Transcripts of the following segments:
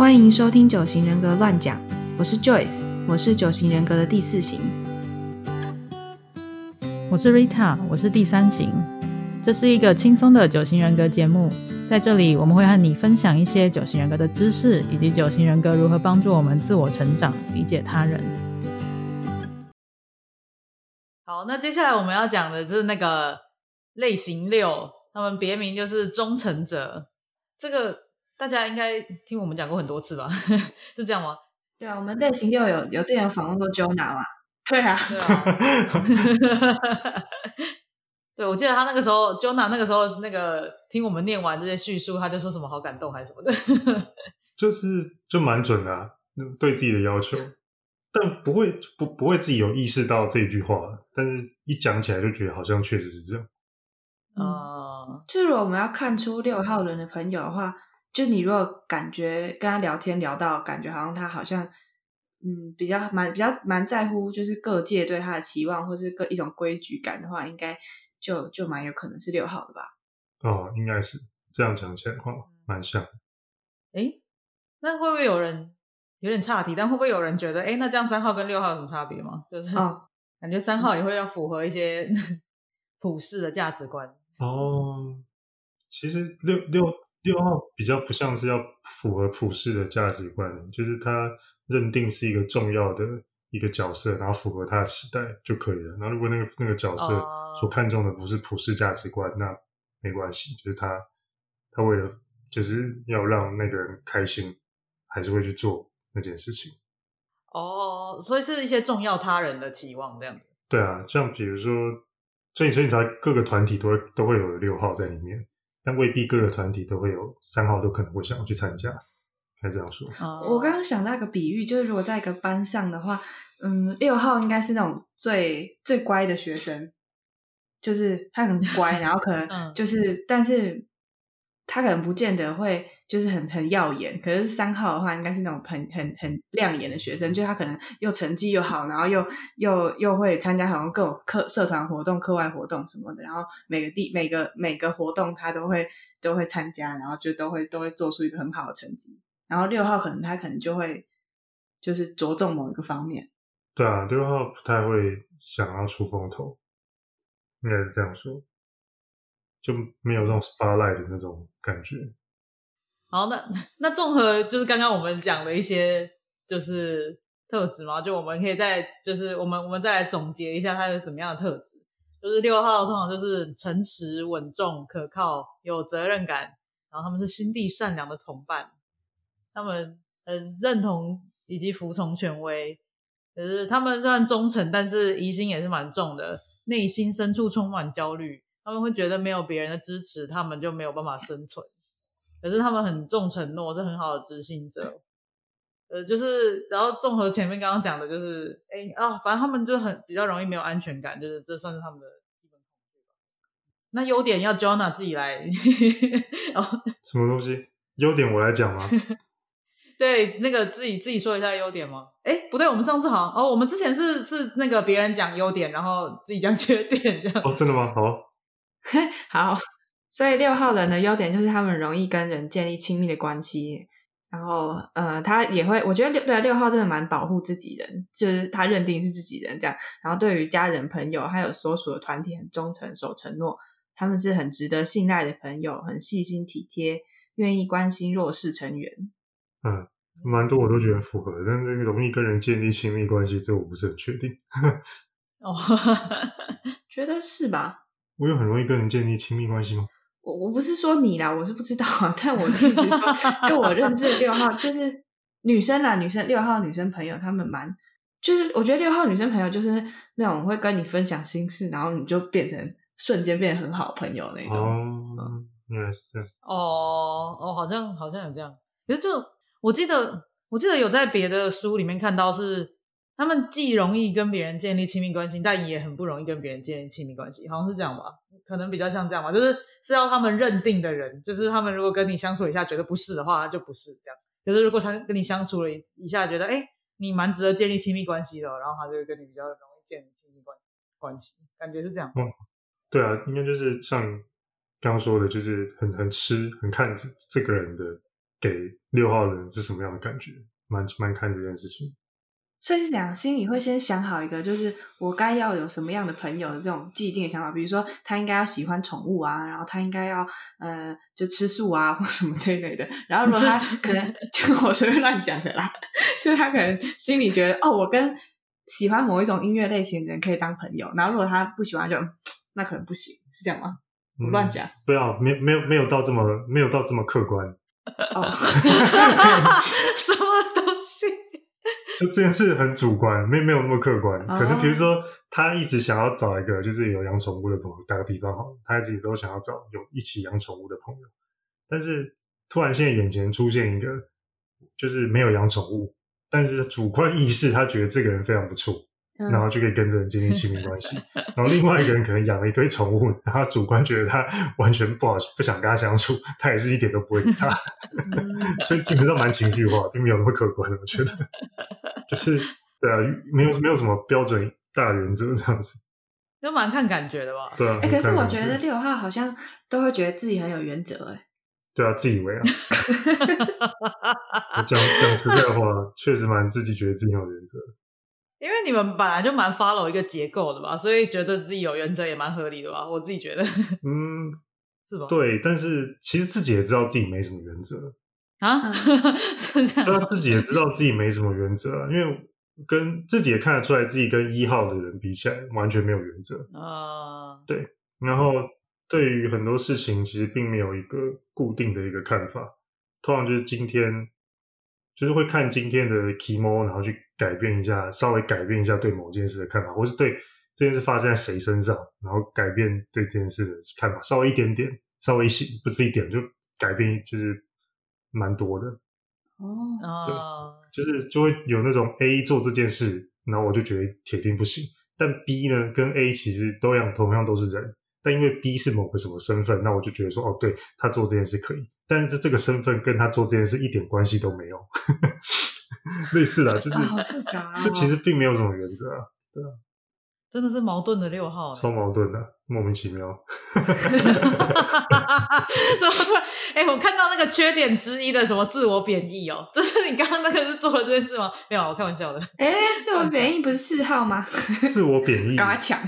欢迎收听九型人格乱讲，我是 Joyce，我是九型人格的第四型。我是 Rita，我是第三型。这是一个轻松的九型人格节目，在这里我们会和你分享一些九型人格的知识，以及九型人格如何帮助我们自我成长、理解他人。好，那接下来我们要讲的就是那个类型六，他们别名就是忠诚者。这个大家应该听我们讲过很多次吧？是这样吗？对啊，我们类型六有有之前有访问过 Jonah 嘛？对啊，对啊。对，我记得他那个时候，Jonah 那个时候那个听我们念完这些叙述，他就说什么好感动还是什么的，就是就蛮准的，对自己的要求，但不会不不会自己有意识到这句话，但是一讲起来就觉得好像确实是这样。啊，就如果我们要看出六号人的朋友的话，就你如果感觉跟他聊天聊到感觉好像他好像嗯比较蛮比较蛮在乎，就是各界对他的期望或是各一种规矩感的话，应该。就就蛮有可能是六号的吧？哦，应该是这样讲起来的话，蛮像。哎，那会不会有人有点差题？但会不会有人觉得，哎，那这样三号跟六号有什么差别吗？就是 感觉三号也会要符合一些 普世的价值观。哦，其实六六六号比较不像是要符合普世的价值观，就是他认定是一个重要的。一个角色，然后符合他的期待就可以了。那如果那个那个角色所看重的不是普世价值观，那没关系，就是他他为了就是要让那个人开心，还是会去做那件事情。哦，所以是一些重要他人的期望这样子。对啊，像比如说，所以所以才各个团体都会都会有六号在里面，但未必各个团体都会有三号都可能会想要去参加。该这样说。我刚刚想到一个比喻，就是如果在一个班上的话，嗯，六号应该是那种最最乖的学生，就是他很乖，然后可能就是，但是他可能不见得会就是很很耀眼。可是三号的话，应该是那种很很很亮眼的学生，就他可能又成绩又好，然后又又又会参加好像各种课社团活动、课外活动什么的，然后每个地每个每个活动他都会都会参加，然后就都会都会做出一个很好的成绩。然后六号可能他可能就会就是着重某一个方面，对啊，六号不太会想要出风头，应该是这样说，就没有这种 spotlight 的那种感觉。好，那那综合就是刚刚我们讲的一些就是特质嘛，就我们可以再就是我们我们再来总结一下它是怎么样的特质。就是六号通常就是诚实、稳重、可靠、有责任感，然后他们是心地善良的同伴。他们很认同以及服从权威，可是他们虽然忠诚，但是疑心也是蛮重的，内心深处充满焦虑。他们会觉得没有别人的支持，他们就没有办法生存。可是他们很重承诺，是很好的执行者。呃，就是然后综合前面刚刚讲的，就是哎啊，反正他们就很比较容易没有安全感，就是这算是他们的基本恐惧吧。那优点要 Jonna 自己来，什么东西？优点我来讲吗？对，那个自己自己说一下优点吗？哎，不对，我们上次好像哦，我们之前是是那个别人讲优点，然后自己讲缺点这样。哦，真的吗？好，好。所以六号人的优点就是他们容易跟人建立亲密的关系，然后呃，他也会，我觉得六对六号真的蛮保护自己人，就是他认定是自己人这样。然后对于家人、朋友还有所属的团体很忠诚、守承诺，他们是很值得信赖的朋友，很细心体贴，愿意关心弱势成员。嗯，蛮多我都觉得符合，但是容易跟人建立亲密关系，这我不是很确定。哦，觉得是吧？我有很容易跟人建立亲密关系吗？我我不是说你啦，我是不知道啊。但我的意思说，就我认识六号，就是女生啦，女生六号女生朋友，他们蛮，就是我觉得六号女生朋友就是那种会跟你分享心事，然后你就变成瞬间变得很好朋友那种。哦，原来是这样。哦哦，好像好像有这样，可是就。我记得，我记得有在别的书里面看到，是他们既容易跟别人建立亲密关系，但也很不容易跟别人建立亲密关系，好像是这样吧？可能比较像这样吧，就是是要他们认定的人，就是他们如果跟你相处一下觉得不是的话，就不是这样。可是如果他跟你相处了一下，觉得哎，你蛮值得建立亲密关系的，然后他就跟你比较容易建立亲密关关系，感觉是这样。嗯，对啊，应该就是像刚刚说的，就是很很吃，很看这个人的。给六号人是什么样的感觉，蛮蛮看这件事情。所以是讲心里会先想好一个，就是我该要有什么样的朋友的这种既定的想法，比如说他应该要喜欢宠物啊，然后他应该要呃就吃素啊或什么这一类的。然后如果他可能就我随便乱讲的啦，就是他可能心里觉得哦，我跟喜欢某一种音乐类型的人可以当朋友，然后如果他不喜欢，就那可能不行，是这样吗？我乱讲，不要没没有没有到这么没有到这么客观哦，什么东西？就这件事很主观，没没有那么客观。可能比如说，他一直想要找一个就是有养宠物的朋友。打个比方哈，他一直都想要找有一起养宠物的朋友。但是突然现在眼前出现一个，就是没有养宠物，但是主观意识他觉得这个人非常不错，然后就可以跟这人建立亲密关系。然后另外一个人可能养了一堆宠物，然后主观觉得他完全不好，不想跟他相处，他也是一点都不会理他。所以基本上蛮情绪化，并没有那么客观的，我觉得。就是对啊，没有没有什么标准大原则这样子，就蛮看感觉的吧。对啊，哎，可是我觉得六号好像都会觉得自己很有原则，哎。对啊，自以为啊。讲讲实在话，确实蛮自己觉得自己很有原则。因为你们本来就蛮 follow 一个结构的吧，所以觉得自己有原则也蛮合理的吧。我自己觉得，嗯，是吧？对，但是其实自己也知道自己没什么原则。啊，是这样。他自己也知道自己没什么原则，因为跟自己也看得出来，自己跟一号的人比起来，完全没有原则啊。对，然后对于很多事情，其实并没有一个固定的一个看法，通常就是今天，就是会看今天的 kimo，然后去改变一下，稍微改变一下对某件事的看法，或是对这件事发生在谁身上，然后改变对这件事的看法，稍微一点点，稍微一不是一点，就改变，就是。蛮多的哦，对，就是就会有那种 A 做这件事，然后我就觉得铁定不行。但 B 呢，跟 A 其实都一样，同样都是人，但因为 B 是某个什么身份，那我就觉得说，哦，对他做这件事可以，但是这个身份跟他做这件事一点关系都没有，类似的，就是好复杂，就其实并没有什么原则啊，对啊。真的是矛盾的六号，超矛盾的，莫名其妙。怎么突然？哎，我看到那个缺点之一的什么自我贬义哦，就是你刚刚那个是做了这件事吗？没有，我开玩笑的。哎，自我贬义不是四号吗？自我贬义，赶快抢，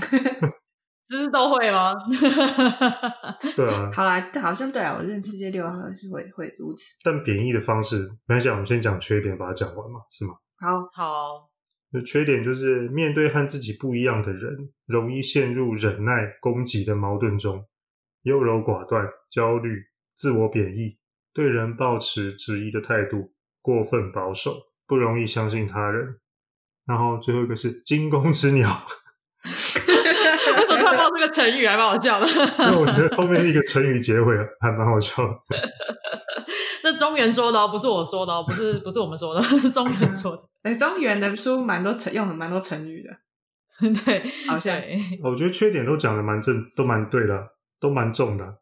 这是都会吗？对啊。好啦，好像对啊，我认识这六号是会会如此。但贬义的方式，没关系，我们先讲缺点，把它讲完嘛，是吗？好好。缺点就是面对和自己不一样的人，容易陷入忍耐、攻击的矛盾中，优柔寡断、焦虑、自我贬义，对人抱持质疑的态度，过分保守，不容易相信他人。然后最后一个是惊弓之鸟。为什么看到这个成语还蛮好笑的？因为我觉得后面一个成语结尾 还蛮好笑的。这中原说的哦，不是我说的哦，不是不是我们说的，是中原说的。哎，中原的书蛮多成用了蛮多成语的，对，好像。我觉得缺点都讲的蛮正，都蛮对的，都蛮重的。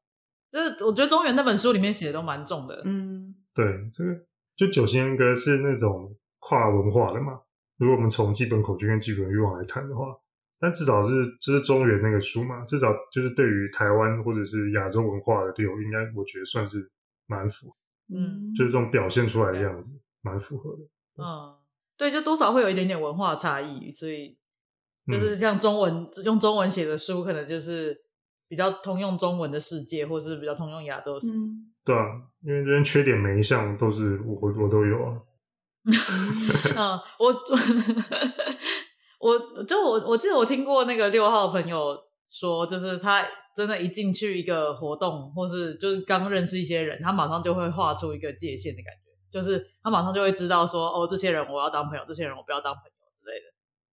就是我觉得中原那本书里面写的都蛮重的。嗯，对，这个就九型人格是那种跨文化的嘛。如果我们从基本口诀跟基本欲望来谈的话，但至少是这是中原那个书嘛，至少就是对于台湾或者是亚洲文化的六，应该我觉得算是蛮符合。嗯，就是这种表现出来的样子，蛮符合的。嗯，对，就多少会有一点点文化差异，所以就是像中文用中文写的书，可能就是比较通用中文的世界，或是比较通用亚洲。嗯，对啊，因为这边缺点每一项都是我我都有啊。嗯，我 我就我我记得我听过那个六号朋友说，就是他。真的，一进去一个活动，或是就是刚认识一些人，他马上就会画出一个界限的感觉，就是他马上就会知道说，哦，这些人我要当朋友，这些人我不要当朋友之类的，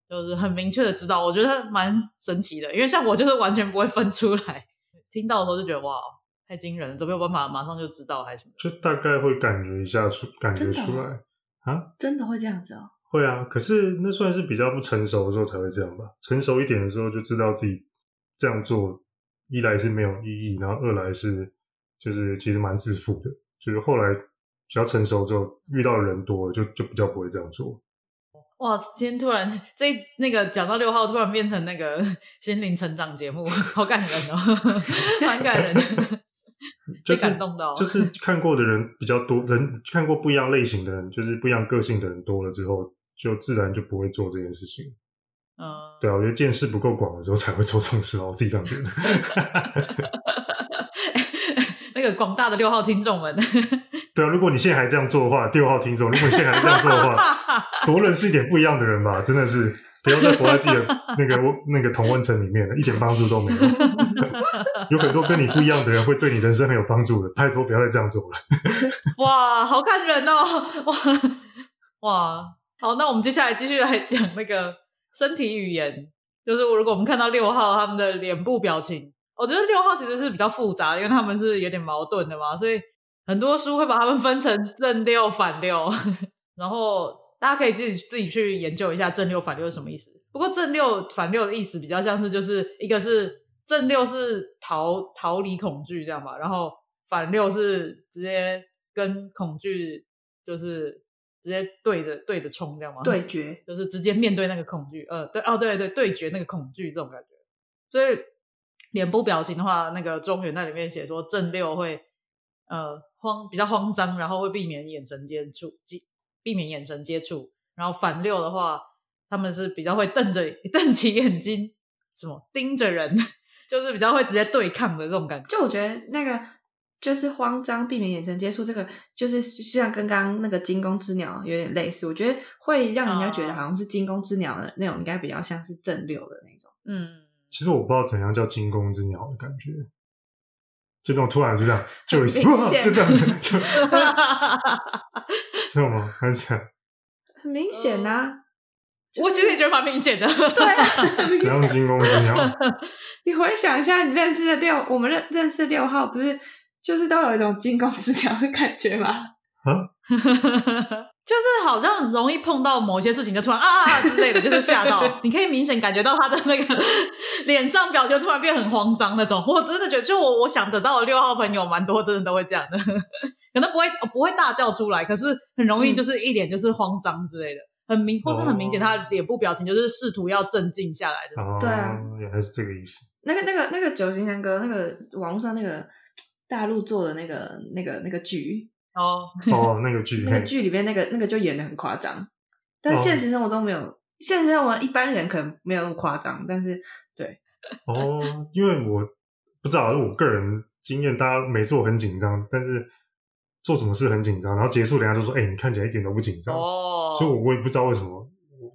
就是很明确的知道。我觉得蛮神奇的，因为像我就是完全不会分出来，听到的时候就觉得哇，太惊人了，怎么有办法马上就知道还是什么？就大概会感觉一下出，感觉出来啊？真的会这样子哦？会啊，可是那算是比较不成熟的时候才会这样吧？成熟一点的时候就知道自己这样做。一来是没有意义，然后二来是就是其实蛮自负的，就是后来比较成熟之后，遇到的人多了，就就比较不会这样做。哇，今天突然这那个讲到六号，突然变成那个 心灵成长节目，好感人哦，蛮感人的。就被感动到，就是看过的人比较多，人看过不一样类型的人，就是不一样个性的人多了之后，就自然就不会做这件事情。嗯，对啊，我觉得见识不够广的时候才会做这种事哦，我自己这样觉得。那个广大的六号听众们，对啊，如果你现在还这样做的话，六号听众，如果你现在还这样做的话，多认识一点不一样的人吧，真的是不要再活在自己的那个那个同温层里面了，一点帮助都没有。有很多跟你不一样的人会对你人生很有帮助的，拜托不要再这样做了。哇，好看人哦！哇哇，好，那我们接下来继续来讲那个身体语言，就是如果我们看到六号他们的脸部表情。我觉得六号其实是比较复杂，因为他们是有点矛盾的嘛，所以很多书会把他们分成正六、反六，然后大家可以自己自己去研究一下正六、反六是什么意思。不过正六、反六的意思比较像是，就是一个是正六是逃逃离恐惧这样吧，然后反六是直接跟恐惧就是直接对着对着冲这样吗？对决 就是直接面对那个恐惧，呃，对哦，对对，对决那个恐惧这种感觉，所以。脸部表情的话，那个中原在里面写说正六会呃慌比较慌张，然后会避免眼神接触，避避免眼神接触。然后反六的话，他们是比较会瞪着 瞪起眼睛，什么盯着人，就是比较会直接对抗的这种感觉。就我觉得那个就是慌张，避免眼神接触，这个就是像跟刚刚那个惊弓之鸟有点类似。我觉得会让人家觉得好像是惊弓之鸟的那种，应该比较像是正六的那种。嗯。其实我不知道怎样叫惊弓之鸟的感觉，就那种突然就这样，就就这样子，就 这样吗？还是这样？很明显呐，我其实也觉得蛮明显的。对啊，怎样惊弓之鸟？你回想一下，你认识的六，我们认认识六号，不是就是都有一种惊弓之鸟的感觉吗？啊？就是好像容易碰到某些事情，就突然啊啊之类的，就是吓到。你可以明显感觉到他的那个脸上表情突然变很慌张那种。我真的觉得，就我我想得到的六号朋友蛮多，真的都会这样的，可能不会不会大叫出来，可是很容易就是一脸就是慌张之类的，很明或是很明显，他脸部表情就是试图要镇静下来的。对啊，原来是这个意思。那个那个那个九型人格，那个网络上那个大陆做的那个那个那个剧。哦 哦，那个剧，那个剧里边那个那个就演的很夸张，但现实生活中没有，现实生活一般人可能没有那么夸张，但是对 哦，因为我不知道，是我个人经验，大家每次我很紧张，但是做什么事很紧张，然后结束人家就说：“哎，你看起来一点都不紧张。”哦，所以我我也不知道为什么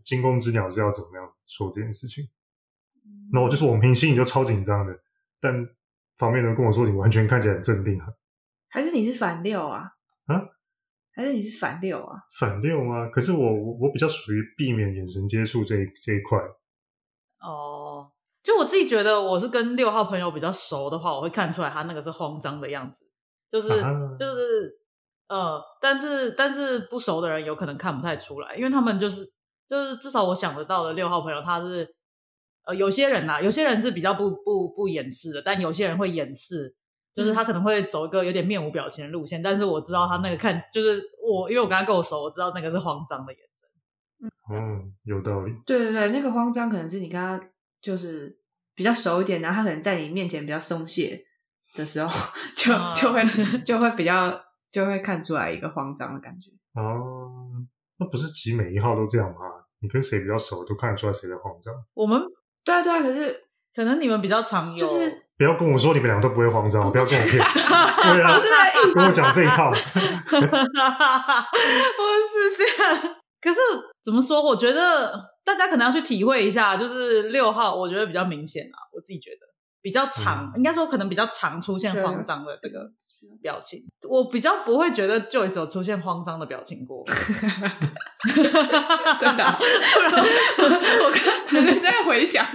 惊弓之鸟是要怎么样说这件事情。那我就是我平心你就超紧张的，但旁边人跟我说你完全看起来很镇定啊，还是你是反六啊？啊，还是你是反六啊？反六吗？可是我我比较属于避免眼神接触这这一块。哦，就我自己觉得，我是跟六号朋友比较熟的话，我会看出来他那个是慌张的样子，就是就是呃，但是但是不熟的人有可能看不太出来，因为他们就是就是至少我想得到的六号朋友，他是呃有些人呐，有些人是比较不不不掩饰的，但有些人会掩饰。就是他可能会走一个有点面无表情的路线，但是我知道他那个看，就是我因为我跟他够熟，我知道那个是慌张的眼神。嗯，有道理。对对对，那个慌张可能是你跟他就是比较熟一点，然后他可能在你面前比较松懈的时候，就就会 就会比较就会看出来一个慌张的感觉。哦，那不是其实每一号都这样吗？你跟谁比较熟，都看得出来谁在慌张。我们对啊对啊，可是可能你们比较常有。就是。不要跟我说你们两个都不会慌张，不要跟我骗。对啊，跟我讲这一套，不是这样。可是怎么说？我觉得大家可能要去体会一下，就是六号，我觉得比较明显啊。我自己觉得比较长，应该说可能比较常出现慌张的这个表情。我比较不会觉得 Joyce 有出现慌张的表情过，真的。我刚刚在回想。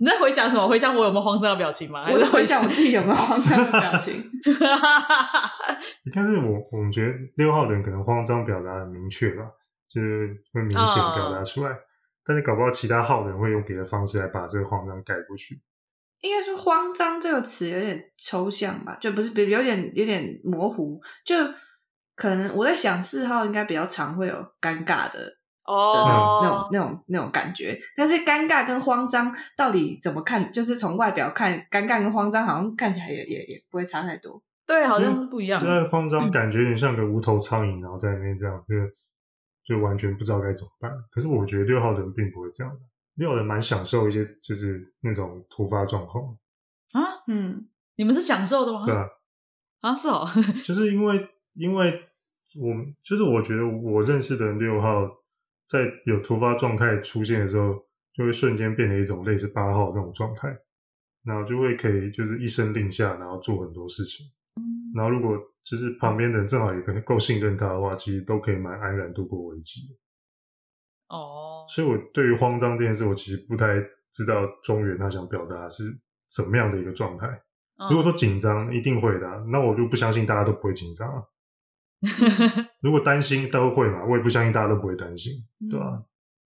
你在回想什么？回想我有没有慌张的表情吗？我在回想我自己有没有慌张的表情。但是我我们觉得六号的人可能慌张表达很明确吧，就是会明显表达出来。但是搞不好其他号的人会用别的方式来把这个慌张盖过去。应该说“慌张”这个词有点抽象吧，就不是，比有点有点模糊。就可能我在想四号应该比较常会有尴尬的。哦，那种那种那种感觉。但是尴尬跟慌张到底怎么看？就是从外表看，尴尬跟慌张好像看起来也也也不会差太多。对，好像是不一样。对慌张，感觉有点像个无头苍蝇，然后在那边这样，就就完全不知道该怎么办。可是我觉得六号人并不会这样的，六号人蛮享受一些就是那种突发状况啊。嗯，你们是享受的吗？对啊，啊是哦，就是因为因为我们就是我觉得我认识的六号，在有突发状态出现的时候，就会瞬间变成一种类似八号那种状态，然后就会可以就是一声令下，然后做很多事情。然后如果就是旁边的人正好也够信任他的话，其实都可以蛮安然度过危机。哦，所以我对于慌张这件事，我其实不太知道中原他想表达是什么样的一个状态。如果说紧张，一定会的，那我就不相信大家都不会紧张。如果担心都会嘛，我也不相信大家都不会担心，对吧？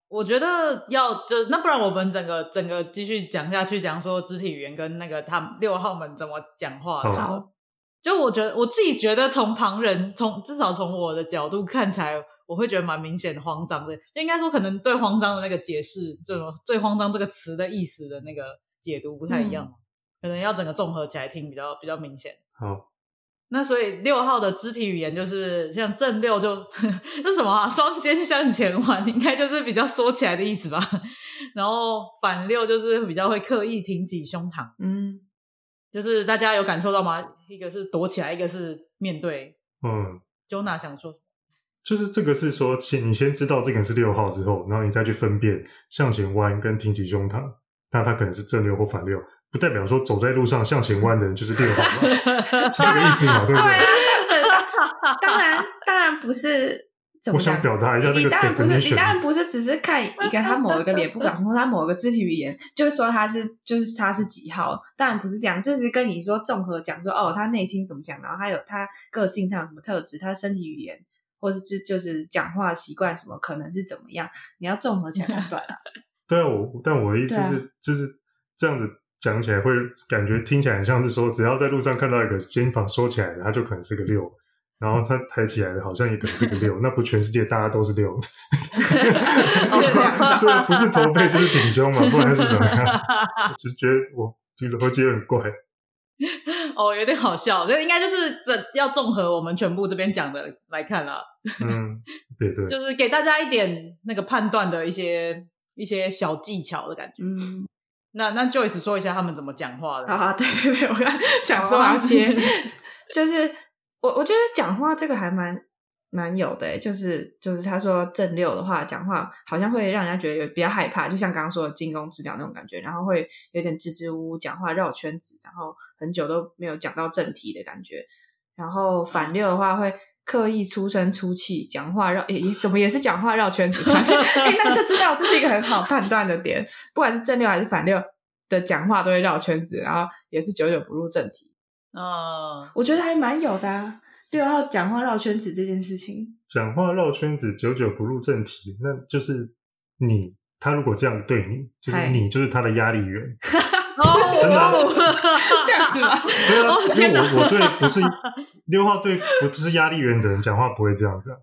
我觉得要就那不然我们整个整个继续讲下去，讲说肢体语言跟那个他六号们怎么讲话。好。就我觉得我自己觉得，从旁人从至少从我的角度看起来，我会觉得蛮明显的慌张的。就应该说，可能对慌张的那个解释，这种对慌张这个词的意思的那个解读不太一样，可能要整个综合起来听比较比较明显。好，那所以六号的肢体语言就是像正六就 那什么啊，双肩向前弯，应该就是比较缩起来的意思吧。然后反六就是比较会刻意挺起胸膛，嗯。就是大家有感受到吗？一个是躲起来，一个是面对。嗯，Jona 想说，就是这个是说，先你先知道这个人是六号之后，然后你再去分辨向前弯跟挺起胸膛，那他可能是正六或反六，不代表说走在路上向前弯的人就是六号，是这个意思吗？对不对？当然，当然不是。我想表达一下，你当然不是，你当然不是只是看一个他某一个脸部表情或他某一个肢体语言，就是说他是就是他是几号，当然不是这样，就是跟你说综合讲说哦，他内心怎么想，然后他有他个性上有什么特质，他身体语言或是就就是讲话习惯什么可能是怎么样，你要综合起来判断啊。对啊，我但我的意思是就是这样子讲起来会感觉听起来很像是说，只要在路上看到一个肩膀缩起来的，他就可能是个六。然后他抬起来的，好像也可能是个六，那不全世界大家都是六？对，不是驼背就是挺胸嘛，不然是怎么样？就觉得我觉得逻辑很怪。哦，有点好笑，这应该就是整要综合我们全部这边讲的来看啦。嗯，对对，就是给大家一点那个判断的一些一些小技巧的感觉。嗯，那那 Joyce 说一下他们怎么讲话的。啊，对对对，我刚想说要接，就是。我我觉得讲话这个还蛮蛮有的，就是就是他说正六的话，讲话好像会让人家觉得有比较害怕，就像刚刚说的惊弓之鸟那种感觉，然后会有点支支吾吾，讲话绕圈子，然后很久都没有讲到正题的感觉。然后反六的话会刻意出声出气，讲话绕也什么也是讲话绕圈子，反正哎那就知道这是一个很好判断的点，不管是正六还是反六的讲话都会绕圈子，然后也是久久不入正题。嗯，我觉得还蛮有的。六号讲话绕圈子这件事情，讲话绕圈子，久久不入正题，那就是你。他如果这样对你，就是你就是他的压力源。真的 这样子吗？对啊，因为我我对不是六号对不是压力源的人讲话不会这样子。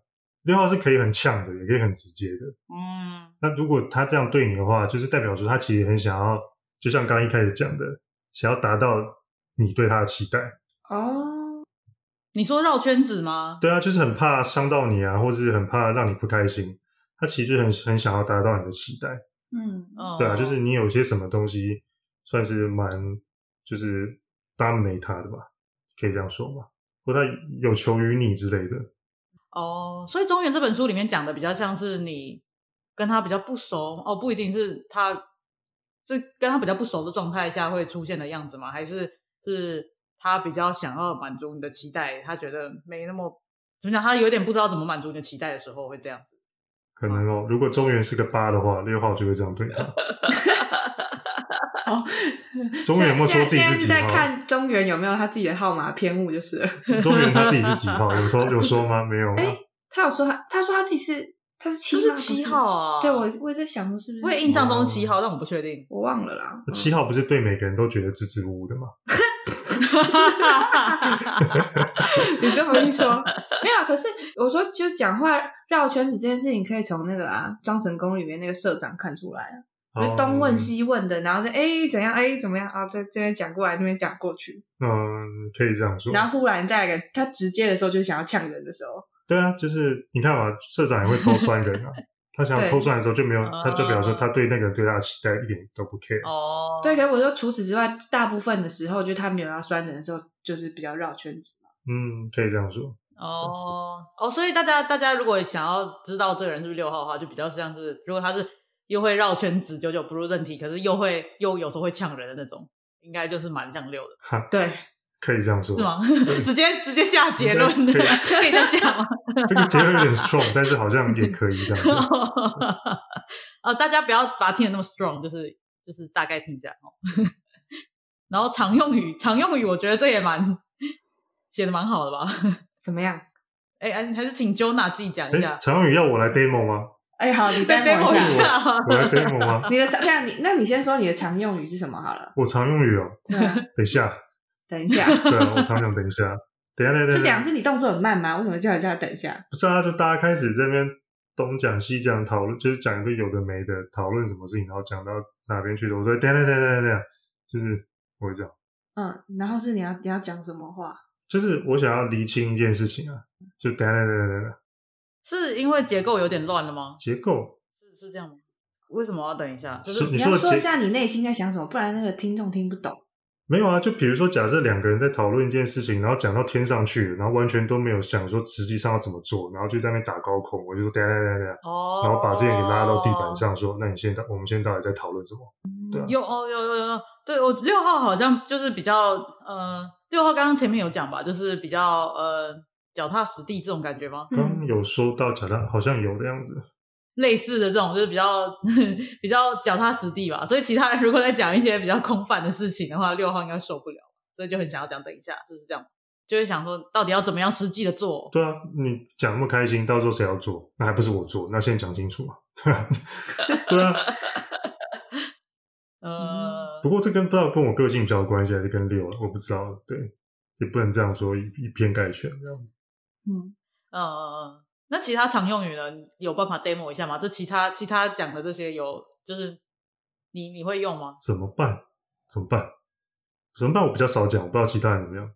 六号是可以很呛的，也可以很直接的。嗯，那如果他这样对你的话，就是代表说他其实很想要，就像刚刚一开始讲的，想要达到。你对他的期待哦？你说绕圈子吗？对啊，就是很怕伤到你啊，或者是很怕让你不开心。他其实就很很想要达到你的期待。嗯，对啊，就是你有些什么东西算是蛮就是 dominate 他的吧，可以这样说吗，或他有求于你之类的。哦，所以《中原》这本书里面讲的比较像是你跟他比较不熟哦，不一定是他是跟他比较不熟的状态下会出现的样子吗？还是？是他比较想要满足你的期待，他觉得没那么怎么讲，他有点不知道怎么满足你的期待的时候会这样子。可能哦，如果中原是个八的话，六号就会这样对他。哦，中原有没有说自己是几号？在看中原有没有他自己的号码偏误就是了。中原他自己是几号？有说 有说吗？没有。哎，他有说他他说他自己是他是七是七号啊？对，我我也在想说是不是？我也印象中七号，但我不确定，我忘了啦。七号不是对每个人都觉得支支吾吾的吗？你这么一说，没有。可是我说，就讲话绕圈子这件事情，可以从那个啊《庄成功》里面那个社长看出来啊。就东问西问的，然后就哎怎样哎怎么样啊，在这边讲过来，那边讲过去。嗯，可以这样说。然后忽然再来个他直接的时候，就想要呛人的时候。对啊，就是你看嘛，社长也会偷酸人啊。他想要偷酸的时候就没有，他就表示他对那个人对他的期待一点都不 care。哦，对，可是我说除此之外，大部分的时候，就他没有要酸人的时候，就是比较绕圈子嘛。嗯，可以这样说。哦哦，所以大家大家如果想要知道这个人是不是六号的话，就比较像是如果他是又会绕圈子、久久不入正题，可是又会又有时候会呛人的那种，应该就是蛮像六的。哈，对，可以这样说。是吗？直接直接下结论，可以可以这样下吗？这个结论有点 strong，但是好像也可以这样说。呃，大家不要把它听得那么 strong，就是就是大概听一下哦。然后常用语，常用语，我觉得这也蛮写的蛮好的吧？怎么样？哎哎，还是请 Jonah 自己讲一下。常用语要我来 demo 吗？哎，好，你 demo 一下。我来 demo 吗？你的常，那你那你先说你的常用语是什么好了。我常用语哦，等一下，等一下。对啊，我常讲等一下，等一下，等一下。是讲是你动作很慢吗？为什么叫叫他等一下？不是啊，就大家开始这边东讲西讲讨论，就是讲一个有的没的，讨论什么事情，然后讲到哪边去了。我说等等等等等，就是我会这样。嗯，然后是你要你要讲什么话？就是我想要厘清一件事情啊，就等下等等等下。是因为结构有点乱了吗？结构是是这样吗？为什么要等一下？就是你要说一下你内心在想什么，不然那个听众听不懂。没有啊，就比如说，假设两个人在讨论一件事情，然后讲到天上去，然后完全都没有想说实际上要怎么做，然后就在那边打高空，我就说等等等等，哦，然后把这件给拉到地板上，说那你现在我们现在到底在讨论什么？对，有哦有有有，对我六号好像就是比较呃，六号刚刚前面有讲吧，就是比较呃脚踏实地这种感觉吗？刚有说到脚踏，好像有的样子。类似的这种就是比较 比较脚踏实地吧，所以其他人如果在讲一些比较空泛的事情的话，六号应该受不了，所以就很想要讲等一下，是不是这样？就会想说到底要怎么样实际的做？对啊，你讲那么开心，到时候谁要做？那还不是我做？那先讲清楚嘛，对啊，对啊。呃，不过这跟不知道跟我个性比较有关系，还是跟六，我不知道。对，也不能这样说以以偏概全这样。嗯，呃。那其他常用语呢？有办法 demo 一下吗？就其他其他讲的这些有，就是你你会用吗？怎么办？怎么办？怎么办？我比较少讲，我不知道其他人怎么样。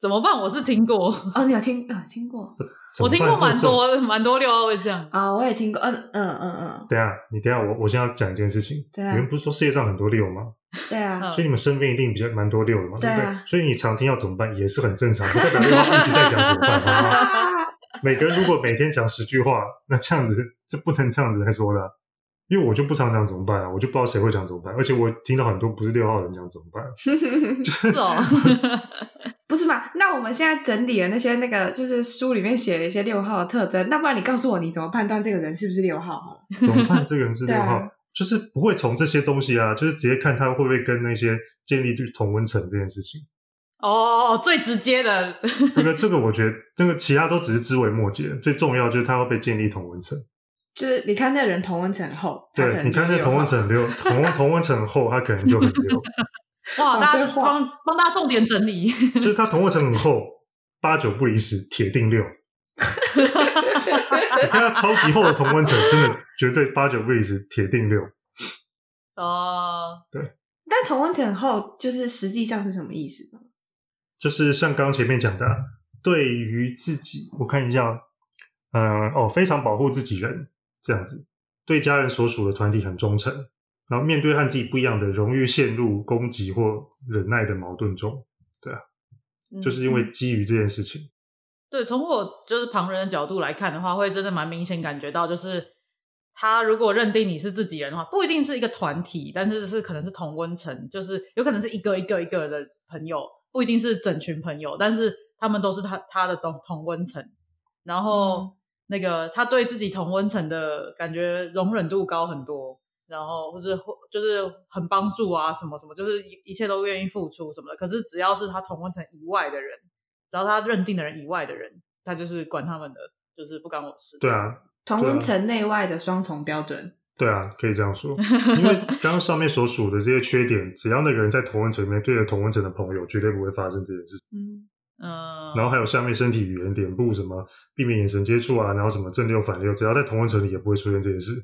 怎么办？我是听过哦，你有听啊？听过？我听过蛮多，蛮多六二会这样啊。我也听过，嗯嗯嗯嗯。等下，你等下，我我先要讲一件事情。对啊。你们不是说世界上很多六吗？对啊。所以你们身边一定比较蛮多六的嘛，对不对？所以你常听要怎么办也是很正常，不代表一直在讲怎么办。每个人如果每天讲十句话，那这样子这不能这样子来说的，因为我就不常讲怎么办啊，我就不知道谁会讲怎么办，而且我听到很多不是六号人讲怎么办，是哦，不是嘛？那我们现在整理了那些那个，就是书里面写了一些六号的特征，那不然你告诉我你怎么判断这个人是不是六号？怎么判这个人是六号？就是不会从这些东西啊，就是直接看他会不会跟那些建立对同温层这件事情。哦，最直接的这个，这个我觉得，这个其他都只是枝微末节，最重要就是他要被建立同温层。就是你看那人同温层厚，对，你看那 同温层六，同同温层厚，他可能就很六。哇，大家帮帮大家重点整理，就是他同温层很厚，八九不离十，铁定六。你看他超级厚的同温层，真的绝对八九不离十，铁定六。哦，对。但同温层厚，就是实际上是什么意思呢？就是像刚前面讲的，对于自己，我看一下，嗯，哦，非常保护自己人这样子，对家人所属的团体很忠诚，然后面对和自己不一样的，容易陷入攻击或忍耐的矛盾中，对啊，就是因为基于这件事情。对，从我就是旁人的角度来看的话，会真的蛮明显感觉到，就是他如果认定你是自己人的话，不一定是一个团体，但是是可能是同温层，就是有可能是一个一个一个的朋友。不一定是整群朋友，但是他们都是他他的同同温层，然后那个他对自己同温层的感觉容忍度高很多，然后或是就是很帮助啊什么什么，就是一切都愿意付出什么的。可是只要是他同温层以外的人，只要他认定的人以外的人，他就是管他们的，就是不关我事。对啊，同温层内外的双重标准。对啊，可以这样说，因为刚刚上面所数的这些缺点，只要那个人在同温层里面对着同温层的朋友，绝对不会发生这件事情。嗯嗯，然后还有下面身体语言、脸部什么，避免眼神接触啊，然后什么正六反六，只要在同温层里也不会出现这件事。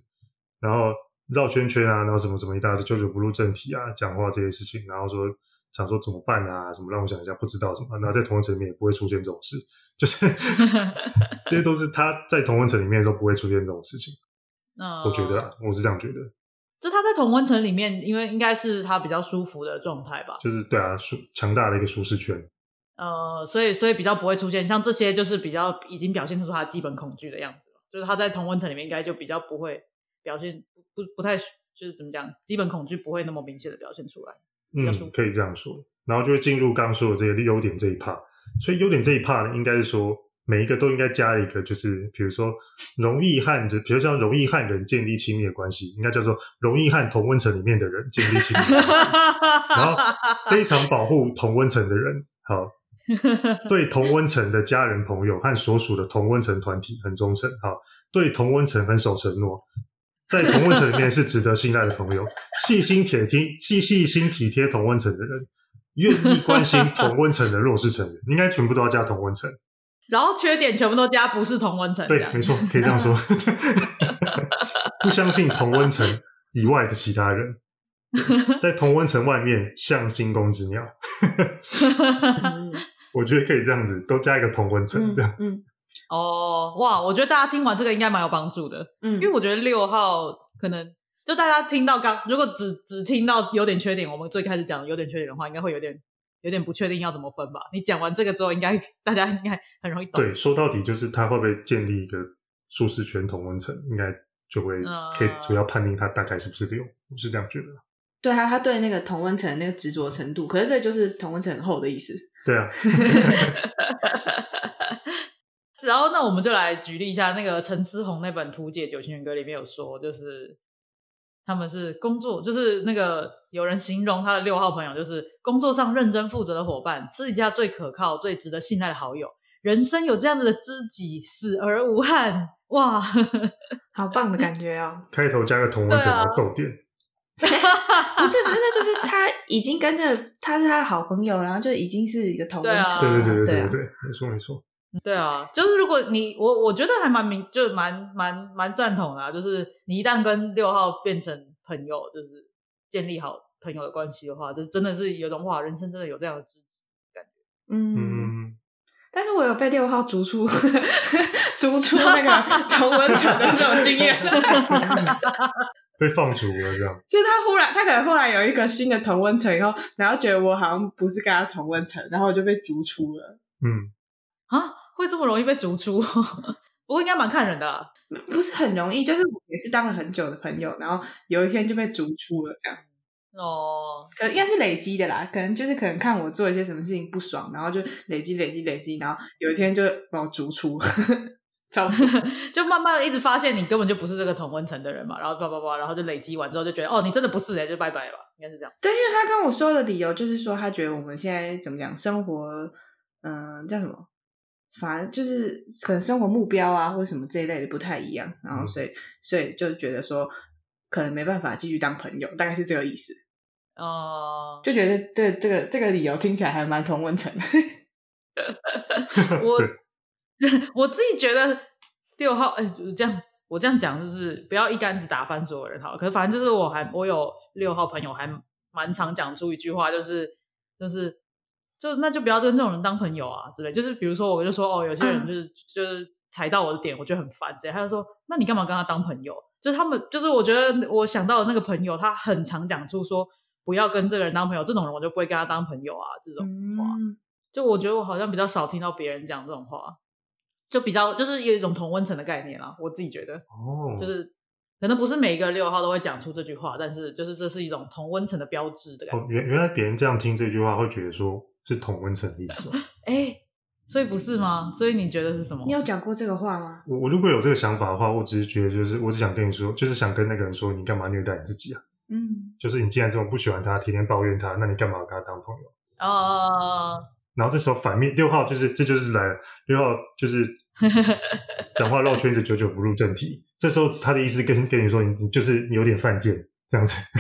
然后绕圈圈啊，然后什么什么一大堆，久久不入正题啊，讲话这些事情，然后说想说怎么办啊，什么让我想一下，不知道什么，然后在同温层里面也不会出现这种事，就是 这些都是他在同温层里面都不会出现这种事情。嗯，我觉得啊，我是这样觉得，就他在同温层里面，因为应该是他比较舒服的状态吧，就是对啊，舒强大的一个舒适圈。呃，所以所以比较不会出现像这些，就是比较已经表现出他基本恐惧的样子了。就是他在同温层里面应该就比较不会表现，不不太就是怎么讲，基本恐惧不会那么明显的表现出来。嗯，可以这样说。然后就会进入刚刚说的这些优点这一 part。所以优点这一 part 呢，应该是说每一个都应该加一个，就是比如说容易和人，比如像容易和人建立亲密的关系，应该叫做容易和同温层里面的人建立亲密的关系。然后非常保护同温层的人，好，对同温层的家人朋友和所属的同温层团体很忠诚，好，对同温层很守承诺，在同温层里面是值得信赖的朋友，细心体贴、细细心体贴同温层的人，愿意关心同温层的弱势成员，应该全部都要加同温层。然后缺点全部都加不是同温层，这对，样没错，可以这样说。不相信同温层以外的其他人，在同温层外面像惊弓之鸟。嗯我觉得可以这样子，都加一个同温层，这样。嗯哦，哇，我觉得大家听完这个应该蛮有帮助的，嗯因为我觉得六号可能就大家听到刚如果只只听到有点缺点，我们最开始讲的优点缺点的话，应该会有点有点不确定要怎么分吧。你讲完这个之后，应该大家应该很容易懂。对，说到底就是它会不会建立一个舒适圈同温层，应该就会嗯可以主要判定它大概是不是六，我是这样觉得。对啊他对那个同温层的那个执着程度，可是这就是同温层很厚的意思。对啊，然后，那我们就来举例一下那个陈思宏那本《图解九型人格》里面有说，就是他们是工作，就是那个有人形容他的六号朋友，就是工作上认真负责的伙伴，私底下最可靠、最值得信赖的好友，人生有这样子的知己，死而无憾。哇，好棒的感觉哦！开头加个同温层，对啊然后逗点。不是，不是，那就是他已经跟着他是他的好朋友，然后就已经是一个同温对啊层。对对对对对对，没错没错。对啊，就是如果你我我觉得还蛮明，就蛮蛮蛮赞同的、啊，就是你一旦跟六号变成朋友，就是建立好朋友的关系的话，就真的是有种哇，人生真的有这样的知己感觉。嗯，嗯，但是我有被六号逐出 逐出那个 同温层的那种经验。被放逐了这样。就是他忽然，他可能后来有一个新的同温层以后，然后觉得我好像不是跟他同温层，然后我就被逐出了。嗯，啊，会这么容易被逐出？不过应该蛮看人的啦。不是很容易，就是我也是当了很久的朋友，然后有一天就被逐出了，这样。哦，可能应该是累积的啦，可能就是可能看我做一些什么事情不爽，然后就累积累积累积，然后有一天就把我逐出，差不多。就慢慢一直发现你根本就不是这个同温层的人嘛，然后叭叭叭，然后就累积完之后就觉得哦，你真的不是哎、就拜拜吧，应该是这样。对，因为他跟我说的理由就是说，他觉得我们现在怎么讲，生活，嗯、叫什么，反正就是可能生活目标啊，或者什么这一类的不太一样，然后嗯所以、所以就觉得说，可能没办法继续当朋友，大概是这个意思。哦、就觉得这这个这个理由听起来还蛮同温层的。我 我自己觉得六号，哎、就是这样，我这样讲就是不要一竿子打翻所有人好。可是反正就是我还我有六号朋友，还蛮常讲出一句话，就是就是就那就不要跟这种人当朋友啊之类。就是比如说，我就说哦，有些人就是、就是踩到我的点，我觉得很烦之类。他就说，那你干嘛跟他当朋友？就是他们，就是我觉得我想到的那个朋友，他很常讲出说不要跟这个人当朋友，这种人我就不会跟他当朋友啊，这种话。嗯，就我觉得我好像比较少听到别人讲这种话，就比较就是有一种同温层的概念啦。我自己觉得，哦，就是可能不是每一个六号都会讲出这句话，但是就是这是一种同温层的标志的感觉。，哦原原来别人这样听这句话会觉得说是同温层的意思。哎、所以不是吗？所以你觉得是什么你？有讲过这个话吗？我我如果有这个想法的话，我只是觉得就是我只想跟你说，就是想跟那个人说，你干嘛虐待你自己啊？嗯，就是你既然这么不喜欢他，天天抱怨他，那你干嘛跟他当朋友？哦，然后这时候反面六号就是这就是来了，六号就是 讲话绕圈子，久久不入正题。这时候他的意思跟跟你说，你你就是你有点犯贱这样子，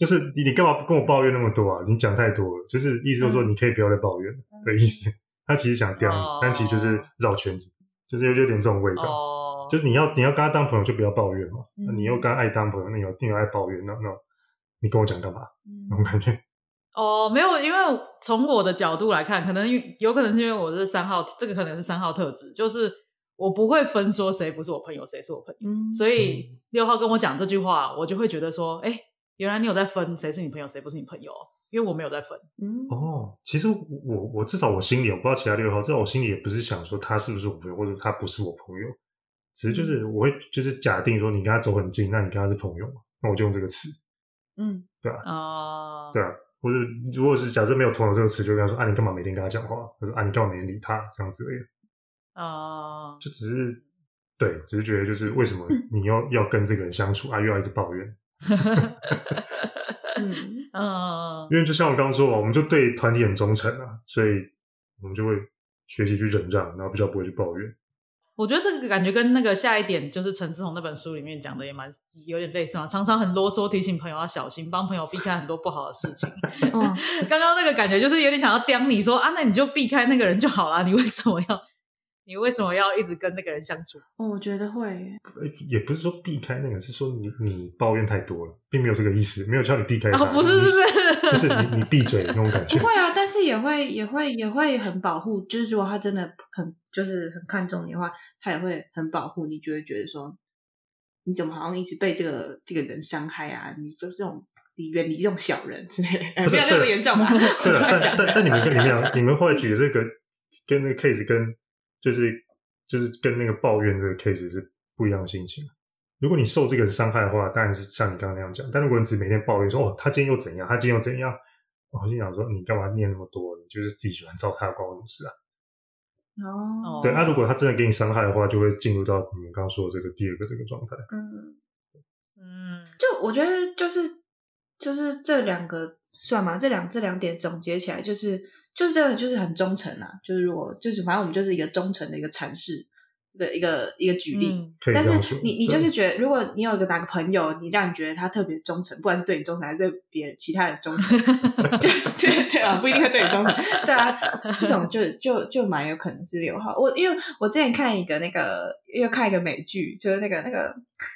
就是你你干嘛跟我抱怨那么多啊？你讲太多了，就是意思就是说你可以不要再抱怨的意思。他其实想刁你，但其实就是绕圈子，就是有有点这种味道。就是你要你要跟他当朋友，就不要抱怨嘛。你又跟他爱当朋友，那你又爱抱怨，那那你跟我讲干嘛？那种感觉。哦，没有，因为从我的角度来看，可能有可能是因为我是三号，这个可能是三号特质，就是我不会分说谁不是我朋友，谁是我朋友。所以六号跟我讲这句话，我就会觉得说，哎，原来你有在分谁是你朋友，谁不是你朋友，因为我没有在分。嗯哦，其实我我至少我心里，我不知道其他六号，至少我心里也不是想说他是不是我朋友，或者他不是我朋友，只是就是我会就是假定说你跟他走很近，那你跟他是朋友嘛，那我就用这个词。嗯，对啊，哦，对啊。或者，如果是假设没有“朋友”这个词，就跟他说：“啊，你干嘛每天跟他讲话？”他说：“啊，你干嘛每天理他？”这样之类的。哦，就只是对，只是觉得就是为什么 你要要跟这个人相处啊，又要一直抱怨。嗯，因为就像我刚刚说嘛，我们就对团体很忠诚啊，所以我们就会学习去忍让，然后比较不会去抱怨。我觉得这个感觉跟那个下一点就是陈思宏那本书里面讲的也蛮有点类似嘛，常常很啰嗦提醒朋友要小心，帮朋友避开很多不好的事情。嗯，刚刚那个感觉就是有点想要刁你说啊，那你就避开那个人就好了，你为什么要你为什么要一直跟那个人相处？哦，我觉得会，也不是说避开那个，是说你你抱怨太多了，并没有这个意思，没有叫你避开。哦，不是，是不是？不是你你闭嘴那种感觉。不会啊，但是也会也会也会很保护，就是如果他真的很。就是很看重你的话，他也会很保护你，就会觉得说，你怎么好像一直被这个这个人伤害啊？你就这种你远离这种小人之类，没有那么严重吧？对了，但但但你们跟你们讲，你们后来举的这个跟那个 case 跟就是就是跟那个抱怨这个 case 是不一样的心情。如果你受这个伤害的话，当然是像你刚刚那样讲；但如果你只每天抱怨说哦，他今天又怎样，他今天又怎样，我心想说你干嘛念那么多？你就是自己喜欢糟蹋，关我什么事啊？哦，对，那如果他真的给你伤害的话，就会进入到你们刚刚说的这个第二个这个状态。嗯嗯，就我觉得就是就是这两个算吗？这两这两点总结起来，就是就是真的就是很忠诚啊。就是如果就是反正我们就是一个忠诚的一个阐释。的一个一个举例，但是你你就是觉得，如果你有一个哪个朋友，你让你觉得他特别忠诚，不管是对你忠诚还是对别人其他人忠诚，就对对啊，不一定会对你忠诚，对啊，这种就就就蛮有可能是六号。我因为我之前看一个那个，又看一个美剧，就是那个那个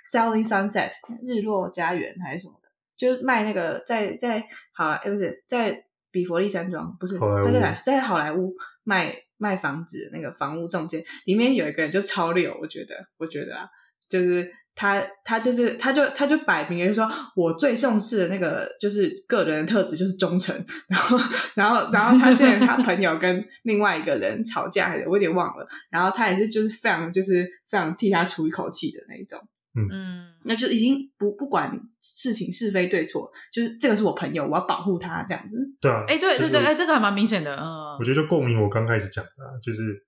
Selling Sunset 日落家园还是什么的，就是卖那个在在好莱，不是在比佛利山庄，不是他在在好莱坞卖。卖房子那个房屋中介里面有一个人就超六，我觉得，我觉得啊，就是他，他就是他就他就摆明就说，我最重视的那个就是个人的特质就是忠诚，然后然后然后他之前他朋友跟另外一个人吵架，还是我有点忘了，然后他也是就是非常就是非常替他出一口气的那一种。嗯，那就已经不不管事情是非对错，就是这个是我朋友，我要保护他这样子。对啊，哎，对对对，哎，这个还蛮明显的。嗯，我觉得就共鸣，我刚开始讲的，就是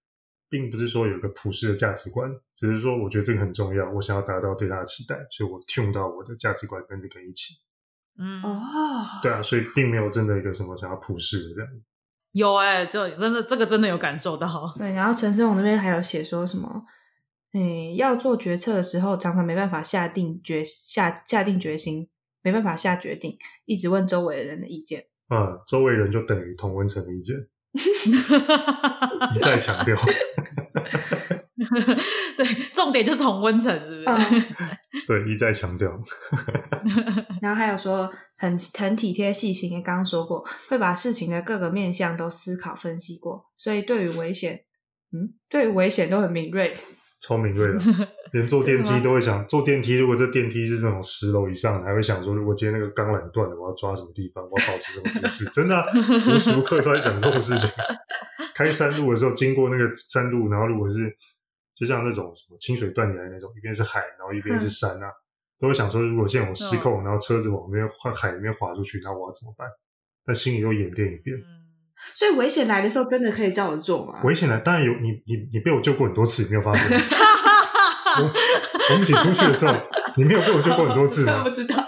并不是说有个普世的价值观，只是说我觉得这个很重要，我想要达到对他的期待，所以我 tune 到我的价值观跟这个一起。嗯哦，对啊，所以并没有真的一个什么想要普世的这样子。有哎，就真的这个真的有感受到。对，然后陈世宏那边还有写说什么？哎，要做决策的时候，常常没办法下定决下下定决心，没办法下决定，一直问周围的人的意见。嗯，周围人就等于同温层的意见，一再强调。对，重点就是同温层，是不是？对，一再强调。然后还有说很很体贴细心，也刚刚说过，会把事情的各个面向都思考分析过，所以对于危险，嗯，对于危险都很敏锐。超敏锐的，连坐电梯都会想坐电梯。如果这电梯是那种十楼以上，还会想说，如果今天那个钢缆断了，我要抓什么地方？我要保持什么姿势？真的，无时无刻都在想这种事情。开山路的时候，经过那个山路，然后如果是就像那种什么清水断崖那种，一边是海，然后一边是山啊，都会想说，如果现在我失控，然后车子往那边海里面滑出去，那我要怎么办？但心里又演练一遍。所以危险来的时候，真的可以叫我做吗？危险来，当然有。你你你被我救过很多次，没有发现？我我们一起出去的时候，你没有被我救过很多次吗？不知道。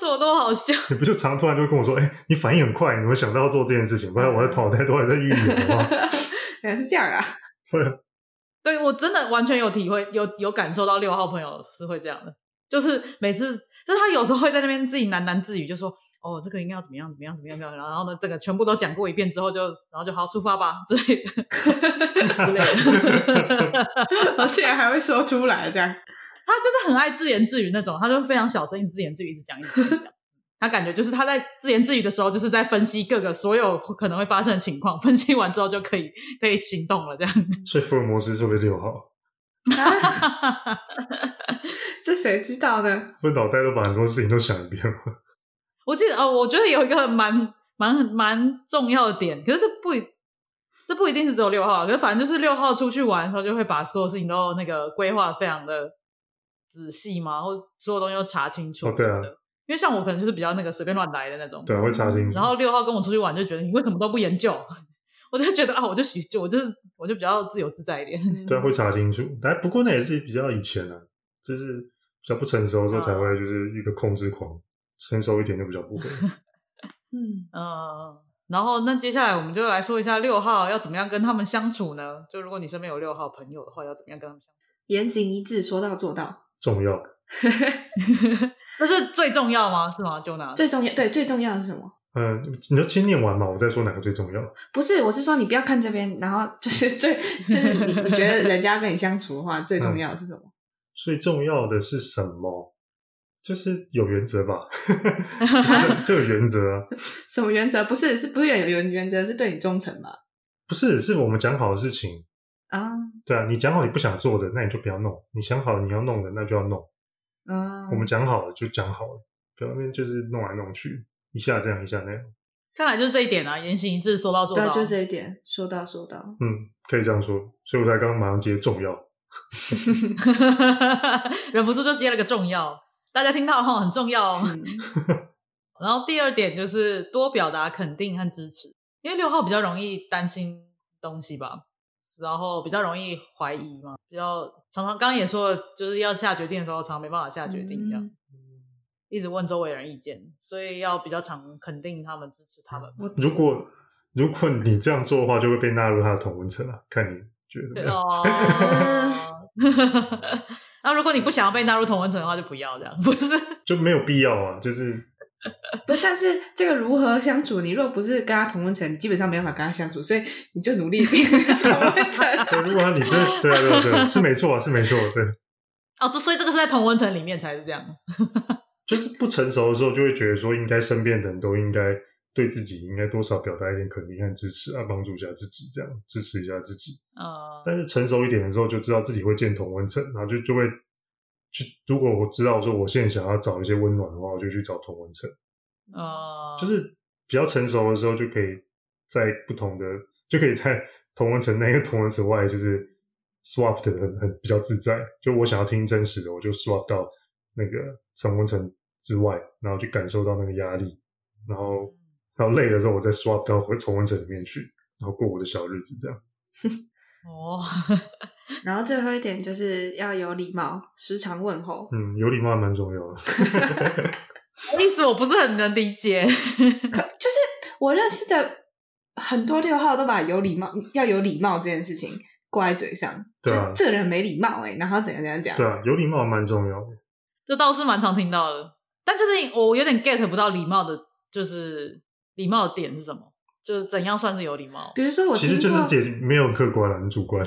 做多好笑。你不就常突然就会跟我说，哎，你反应很快，你会想到要做这件事情，不然我的脑袋都还在预演的话，原来是这样啊。对，对我真的完全有体会，有有感受到六号朋友是会这样的，就是每次，就是他有时候会在那边自己喃喃自语，就说。哦，这个应该要怎么样？怎么样？怎么样？怎么样？然后呢，这个全部都讲过一遍之后，就然后就好出发吧之类的之类的，而且 还会说出来，这样他就是很爱自言自语那种，他就非常小声，一直自言自语，一直讲，一直讲。他感觉就是他在自言自语的时候，就是在分析各个所有可能会发生的情况，分析完之后就可以可以行动了，这样。所以福尔摩斯是不是六号？这谁知道呢？我脑袋都把很多事情都想一遍了。我记得哦，我觉得有一个蛮蛮蛮重要的点，可是这不这不一定是只有六号，可是反正就是六号出去玩的时候，就会把所有事情都那个规划非常的仔细嘛，或所有东西都查清楚。对啊，因为像我可能就是比较那个随便乱来的那种，对，会查清楚。然后六号跟我出去玩，就觉得你为什么都不研究？我就觉得啊，我就喜就我就是我就比较自由自在一点。对，会查清楚。但不过那也是比较以前啊，就是比较不成熟的时候才会就是一个控制狂。成熟一点就比较不会。嗯嗯，然后那接下来我们就来说一下六号要怎么样跟他们相处呢？就如果你身边有六号朋友的话，要怎么样跟他们相处？言行一致，说到做到。重要。那是最重要吗？是吗？就拿最重要，对，最重要的是什么？嗯，你要先念完嘛，我再说哪个最重要。不是，我是说你不要看这边，然后就是最 就是你你觉得人家跟你相处的话，最重要的是什么？最重要的是什么？就是有原则吧，就有原则啊。什么原则？不是，是不是有原原则？是对你忠诚吗？不是，是我们讲好的事情啊。对啊，你讲好你不想做的，那你就不要弄；你想好你要弄的，那就要弄。啊，我们讲好了就讲好了，表面就是弄来弄去，一下这样一下那样。看来就是这一点啊，言行一致，说到做到。对，就这一点，说到做到。嗯，可以这样说。所以我才刚刚马上接重要，忍不住就接了个重要。大家听到哈很重要哦。然后第二点就是多表达肯定和支持，因为六号比较容易担心东西吧，然后比较容易怀疑嘛，比较常常刚刚也说了，就是要下决定的时候常常没办法下决定，这样，一直问周围人意见，所以要比较常肯定他们支持他们。如果如果你这样做的话，就会被纳入他的同温层啊。看你觉得怎么样？那如果你不想要被纳入同温层的话，就不要这样，不是就没有必要啊？就是不，但是这个如何相处？你若不是跟他同温层，你基本上没办法跟他相处，所以你就努力变同温层。对，如果你真对啊，对啊，对，是没错啊，是没错，对。哦，这所以这个是在同温层里面才是这样。就是不成熟的时候，就会觉得说，应该身边的人都应该对自己应该多少表达一点肯定和支持啊，帮助一下自己，这样支持一下自己。啊！但是成熟一点的时候，就知道自己会建同温层，然后就就会去。如果我知道说我现在想要找一些温暖的话，我就去找同温层。啊！就是比较成熟的时候，就可以在不同的，就可以在同温层内跟同温层外，就是 swap 的很很比较自在。就我想要听真实的，我就 swap 到那个同温层之外，然后去感受到那个压力，然后然后累的时候，我再 swap 到回重温层里面去，然后过我的小日子，这样。哦，然后最后一点就是要有礼貌，时常问候。嗯，有礼貌蛮重要的。意思我不是很能理解。可就是我认识的很多六号都把有礼貌要有礼貌这件事情挂在嘴上。对啊，这个人没礼貌哎，然后怎样怎样讲？对啊，有礼貌蛮重要的。这倒是蛮常听到的，但就是我有点 get 不到礼貌的，就是礼貌的点是什么？就是怎样算是有礼貌？比如说，我其实就是姐没有客观了，很主观。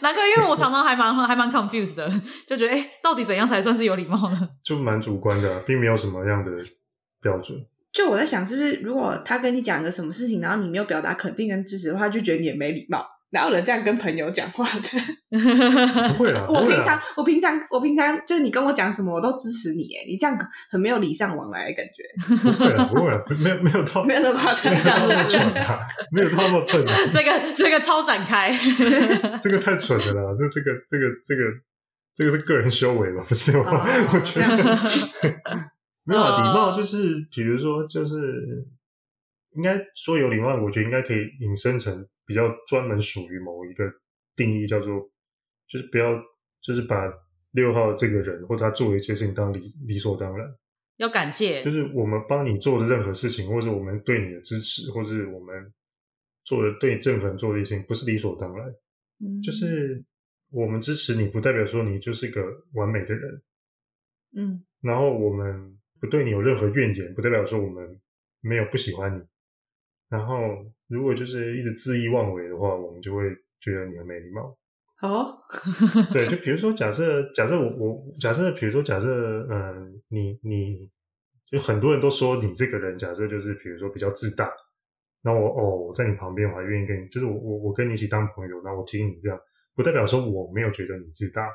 难怪，因为我常常还蛮还蛮 confused 的，就觉得哎，到底怎样才算是有礼貌呢？就蛮主观的，并没有什么样的标准。就我在想，是不是如果他跟你讲个什么事情，然后你没有表达肯定跟支持的话，就觉得你也没礼貌。哪有人这样跟朋友讲话的？不会啦，我平常我平常我平常就是你跟我讲什么，我都支持你。哎，你这样很没有礼尚往来的感觉。不会啦，不会啦，没有没有到没有那么夸张，那么蠢啊，没有那么笨啊。这个这个超展开，这个太蠢了啦。这这个这个这个这个是个人修为吧？不是吗？我觉得没有礼貌，就是比如说，就是应该说有礼貌，我觉得应该可以引申成。比较专门属于某一个定义，叫做就是不要，就是把六号这个人或他做的一切事情当理理所当然，要感谢，就是我们帮你做的任何事情，或者我们对你的支持，或是我们做的对任何人做的事情，不是理所当然。嗯就是我们支持你，不代表说你就是个完美的人。嗯然后我们不对你有任何怨言，不代表说我们没有不喜欢你。然后如果就是一直恣意妄为的话，我们就会觉得你很没礼貌。好，对，就比如说，假设假设我我假设，比如说假设，嗯、你你就很多人都说你这个人，假设就是比如说比较自大，那我哦我在你旁边，我还愿意跟你，就是我我我跟你一起当朋友，然后我听你这样，不代表说我没有觉得你自大，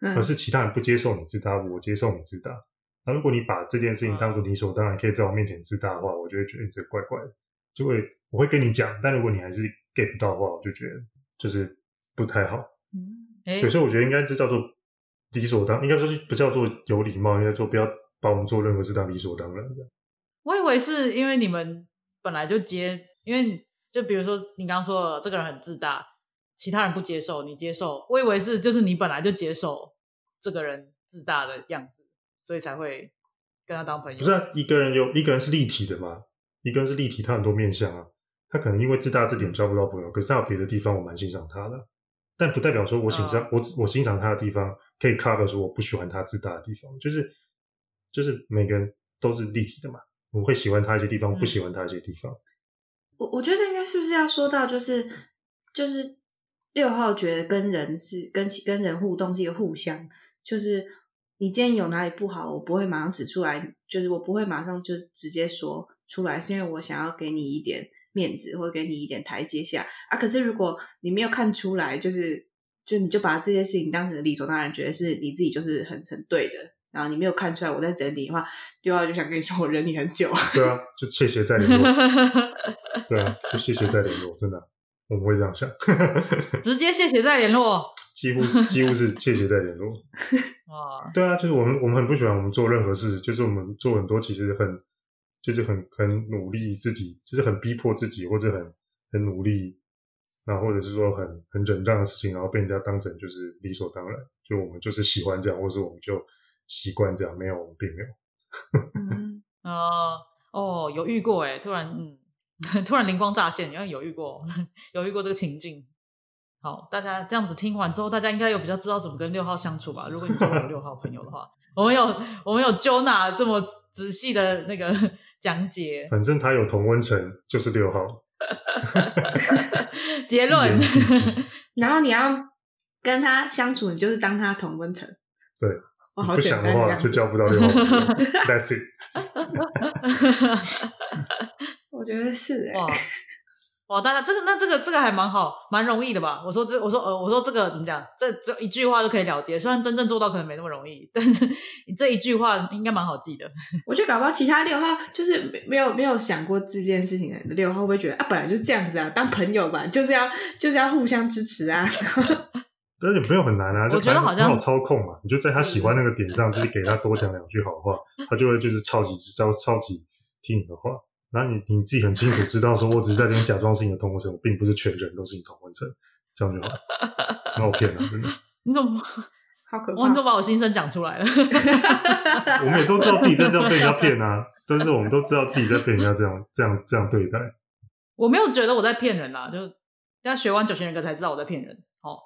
嗯而是其他人不接受你自大，我接受你自大。那如果你把这件事情当做理所当然，可以在我面前自大的话，我就会觉得你这怪怪的，就会我会跟你讲。但如果你还是 get 不到的话，我就觉得就是不太好。嗯哎对，，所以我觉得应该这叫做理所当，应该说是不叫做有礼貌，应该说不要把我们做任何事当理所当然的。我以为是因为你们本来就接，因为就比如说你刚刚说的这个人很自大，其他人不接受，你接受，我以为是就是你本来就接受这个人自大的样子，所以才会跟他当朋友。不是、啊、一个人有一个人是立体的嘛，一个人是立体，他很多面相啊。他可能因为自大这点交不到朋友，可是他有别的地方我蛮欣赏他的，但不代表说我欣赏、我我欣赏他的地方可以 cover 说我不喜欢他自大的地方，就是就是每个人都是立体的嘛，我会喜欢他一些地方，不喜欢他一些地方。我我觉得应该是不是要说到就是就是六号觉得跟人是跟跟人互动是一个互相，就是你今天有哪里不好，我不会马上指出来，就是我不会马上就直接说出来，是因为我想要给你一点面子，或者给你一点台阶下啊。可是如果你没有看出来，就是就你就把这些事情当成理所当然，觉得是你自己就是很很对的。然后你没有看出来我在整理的话，六号就想跟你说我忍你很久。对啊，就谢谢再联络，对啊，就谢谢再联络，真的我们会这样想，直接谢谢再联络。几乎是几乎是谢谢再联络。哇，对啊，就是我们我们很不喜欢我们做任何事，就是我们做很多其实很就是很很努力自己，就是很逼迫自己或者很很努力，然后或者是说很很忍让的事情，然后被人家当成就是理所当然，就我们就是喜欢这样，或是我们就习惯这样，没有我们并没有。嗯，呃，哦，有遇过哎，突然嗯，突然灵光乍现，因为有遇过，有遇过这个情境。好，大家这样子听完之后，大家应该有比较知道怎么跟六号相处吧？如果你做过六号朋友的话，我们有我们有 Jona 这么仔细的那个讲解反正他有同温层，就是六号。结论 然后你要跟他相处，你就是当他同温层。对，不想的话就交不到六号。That's it。我觉得是哎、哇哇，大家这个那这个这个还蛮好，蛮容易的吧？我说这我说呃我说这个怎么讲？这这一句话就可以了结，虽然真正做到可能没那么容易，但是你这一句话应该蛮好记的。我觉得搞不好其他六号就是没没有没有想过这件事情的六号会不会觉得啊，本来就这样子啊，当朋友吧，就是要就是要互相支持啊。但是也没有很难啊，就我觉得好像好操控嘛。你就在他喜欢那个点上，就是给他多讲两句好话，他就会就是超级超超级听你的话。然后你你自己很清楚知道，说我只是在这边假装是你的同温层，我并不是全人都是你同温层，这样就好。那我骗了，真的。你怎么 好可哇？你怎怕！么把我心声讲出来了？我们也都知道自己在这样被人家骗啊，但是我们都知道自己在被人家这样这样这样对待。我没有觉得我在骗人啦，就要学完九型人格才知道我在骗人。哦，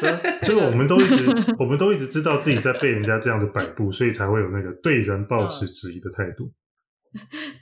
对啊，就是我们都一直我们都一直知道自己在被人家这样子摆布，所以才会有那个对人保持质疑的态度。